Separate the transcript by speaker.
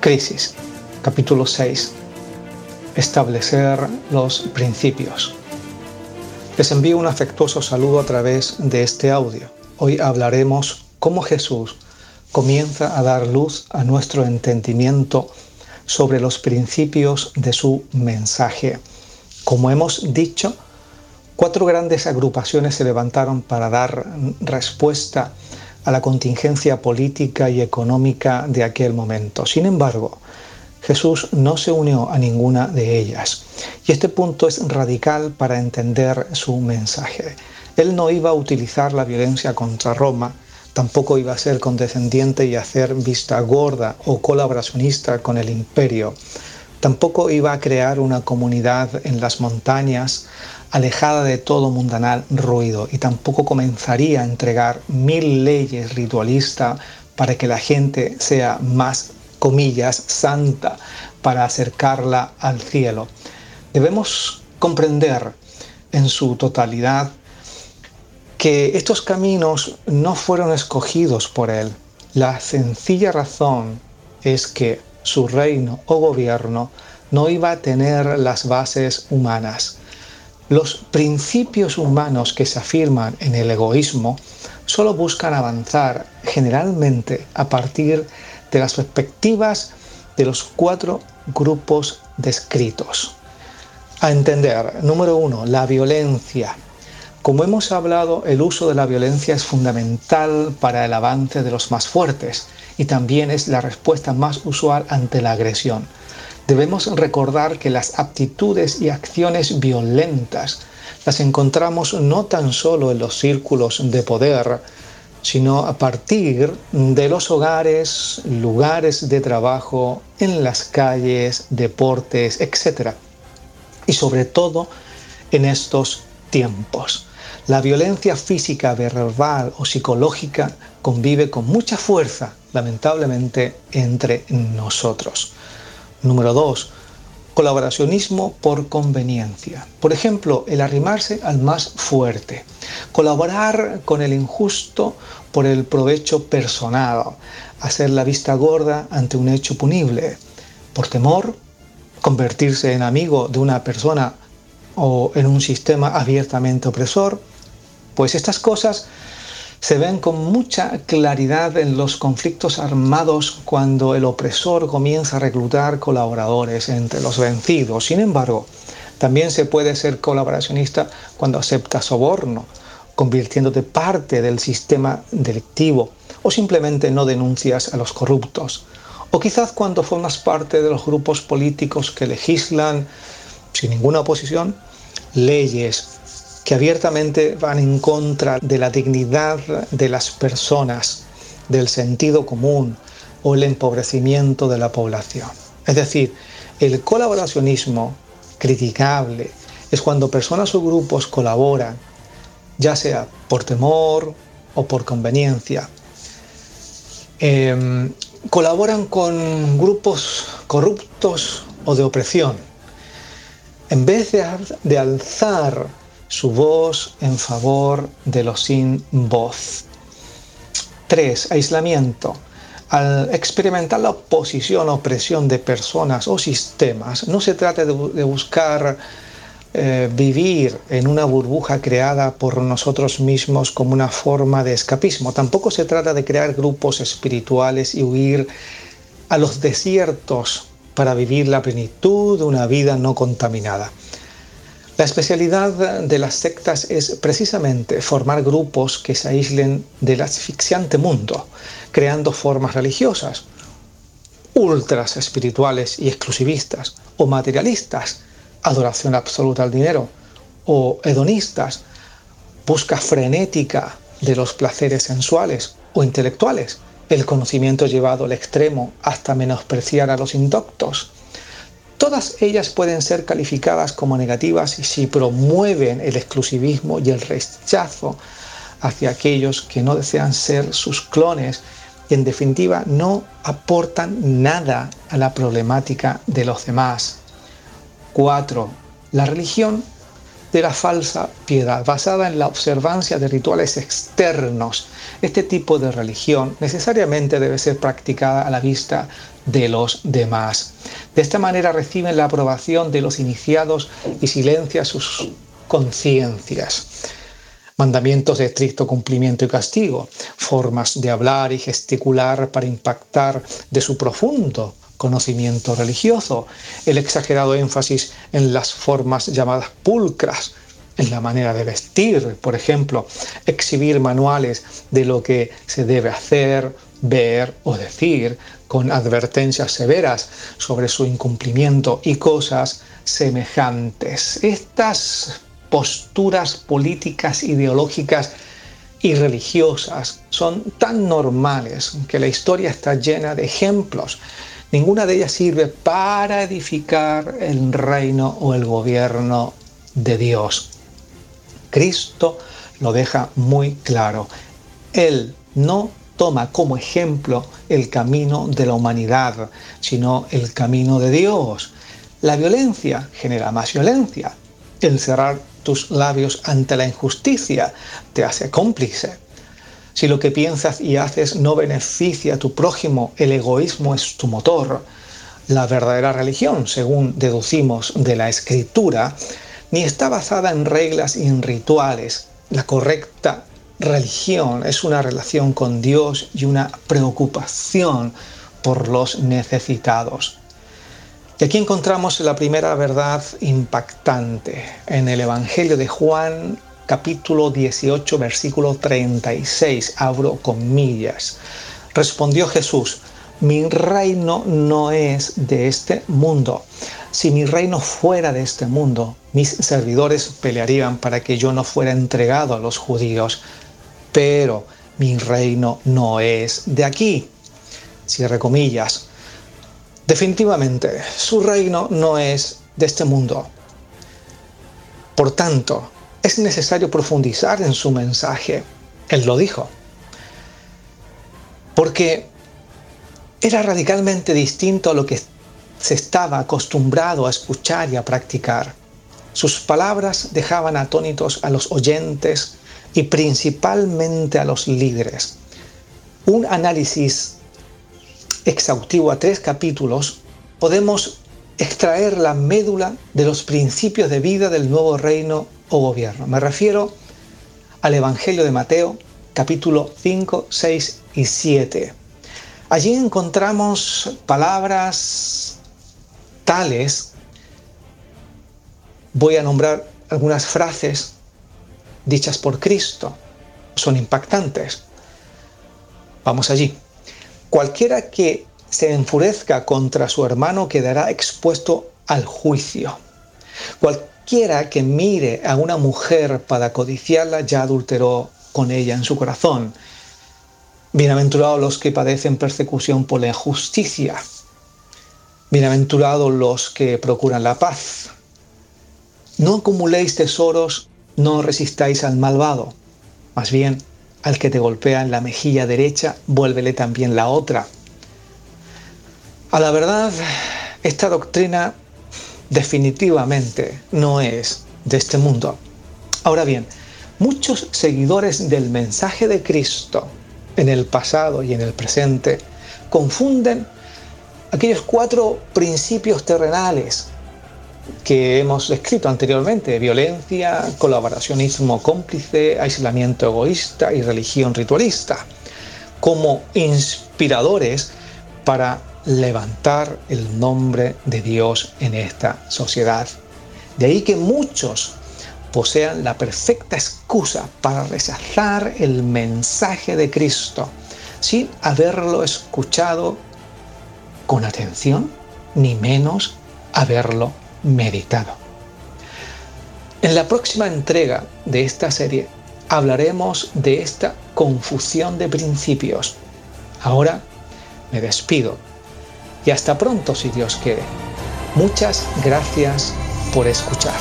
Speaker 1: Crisis, capítulo 6. Establecer los principios. Les envío un afectuoso saludo a través de este audio. Hoy hablaremos cómo Jesús comienza a dar luz a nuestro entendimiento sobre los principios de su mensaje. Como hemos dicho, cuatro grandes agrupaciones se levantaron para dar respuesta a la contingencia política y económica de aquel momento. Sin embargo, Jesús no se unió a ninguna de ellas. Y este punto es radical para entender su mensaje. Él no iba a utilizar la violencia contra Roma, tampoco iba a ser condescendiente y hacer vista gorda o colaboracionista con el imperio. Tampoco iba a crear una comunidad en las montañas alejada de todo mundanal ruido y tampoco comenzaría a entregar mil leyes ritualistas para que la gente sea más, comillas, santa para acercarla al cielo. Debemos comprender en su totalidad que estos caminos no fueron escogidos por él. La sencilla razón es que su reino o gobierno no iba a tener las bases humanas. Los principios humanos que se afirman en el egoísmo solo buscan avanzar generalmente a partir de las perspectivas de los cuatro grupos descritos. A entender, número uno, la violencia. Como hemos hablado, el uso de la violencia es fundamental para el avance de los más fuertes y también es la respuesta más usual ante la agresión debemos recordar que las aptitudes y acciones violentas las encontramos no tan solo en los círculos de poder, sino a partir de los hogares, lugares de trabajo, en las calles, deportes, etc. Y sobre todo en estos tiempos. La violencia física, verbal o psicológica convive con mucha fuerza, lamentablemente, entre nosotros. Número dos, colaboracionismo por conveniencia. Por ejemplo, el arrimarse al más fuerte, colaborar con el injusto por el provecho personal, hacer la vista gorda ante un hecho punible, por temor, convertirse en amigo de una persona o en un sistema abiertamente opresor, pues estas cosas se ven con mucha claridad en los conflictos armados cuando el opresor comienza a reclutar colaboradores entre los vencidos. Sin embargo, también se puede ser colaboracionista cuando acepta soborno, convirtiéndote parte del sistema delictivo o simplemente no denuncias a los corruptos. O quizás cuando formas parte de los grupos políticos que legislan sin ninguna oposición leyes que abiertamente van en contra de la dignidad de las personas, del sentido común o el empobrecimiento de la población. Es decir, el colaboracionismo criticable es cuando personas o grupos colaboran, ya sea por temor o por conveniencia. Em, colaboran con grupos corruptos o de opresión. En vez de, de alzar su voz en favor de los sin voz. 3. Aislamiento. Al experimentar la oposición o opresión de personas o sistemas, no se trata de, buscar eh, vivir en una burbuja creada por nosotros mismos como una forma de escapismo. Tampoco se trata de crear grupos espirituales y huir a los desiertos para vivir la plenitud de una vida no contaminada. La especialidad de las sectas es precisamente formar grupos que se aíslen del asfixiante mundo, creando formas religiosas, ultras espirituales y exclusivistas, o materialistas, adoración absoluta al dinero, o hedonistas, busca frenética de los placeres sensuales o intelectuales, el conocimiento llevado al extremo hasta menospreciar a los indoctos, Todas ellas pueden ser calificadas como negativas si promueven el exclusivismo y el rechazo hacia aquellos que no desean ser sus clones y en definitiva no aportan nada a la problemática de los demás. 4. La religión de la falsa piedad, basada en la observancia de rituales externos. Este tipo de religión necesariamente debe ser practicada a la vista de los demás. De esta manera reciben la aprobación de los iniciados y silencia sus conciencias. Mandamientos de estricto cumplimiento y castigo, formas de hablar y gesticular para impactar de su profundo conocimiento religioso, el exagerado énfasis en las formas llamadas pulcras, en la manera de vestir, por ejemplo, exhibir manuales de lo que se debe hacer, ver o decir, con advertencias severas sobre su incumplimiento y cosas semejantes. Estas posturas políticas, ideológicas y religiosas son tan normales que la historia está llena de ejemplos Ninguna de ellas sirve para edificar el reino o el gobierno de Dios. Cristo lo deja muy claro. Él no toma como ejemplo el camino de la humanidad, sino el camino de Dios. La violencia genera más violencia. El cerrar tus labios ante la injusticia te hace cómplice. Si lo que piensas y haces no beneficia a tu prójimo, el egoísmo es tu motor. La verdadera religión, según deducimos de la escritura, ni está basada en reglas y en rituales. La correcta religión es una relación con Dios y una preocupación por los necesitados. Y aquí encontramos la primera verdad impactante en el Evangelio de Juan capítulo 18, versículo 36, abro comillas. Respondió Jesús, mi reino no es de este mundo. Si mi reino fuera de este mundo, mis servidores pelearían para que yo no fuera entregado a los judíos. Pero mi reino no es de aquí. Cierre comillas. Definitivamente, su reino no es de este mundo. Por tanto, es necesario profundizar en su mensaje. Él lo dijo. Porque era radicalmente distinto a lo que se estaba acostumbrado a escuchar y a practicar. Sus palabras dejaban atónitos a los oyentes y principalmente a los líderes. Un análisis exhaustivo a tres capítulos podemos extraer la médula de los principios de vida del nuevo reino o gobierno. Me refiero al Evangelio de Mateo, capítulo 5, 6 y 7. Allí encontramos palabras tales, voy a nombrar algunas frases dichas por Cristo, son impactantes. Vamos allí. Cualquiera que se enfurezca contra su hermano quedará expuesto al juicio. Cualquiera que mire a una mujer para codiciarla ya adulteró con ella en su corazón. Bienaventurados los que padecen persecución por la injusticia. Bienaventurados los que procuran la paz. No acumuléis tesoros, no resistáis al malvado. Más bien, al que te golpea en la mejilla derecha, vuélvele también la otra. A la verdad, esta doctrina definitivamente no es de este mundo. Ahora bien, muchos seguidores del mensaje de Cristo en el pasado y en el presente confunden aquellos cuatro principios terrenales que hemos escrito anteriormente, violencia, colaboracionismo cómplice, aislamiento egoísta y religión ritualista, como inspiradores para levantar el nombre de Dios en esta sociedad. De ahí que muchos posean la perfecta excusa para rechazar el mensaje de Cristo sin haberlo escuchado con atención, ni menos haberlo meditado. En la próxima entrega de esta serie hablaremos de esta confusión de principios. Ahora me despido y hasta pronto si Dios quiere. Muchas gracias por escuchar.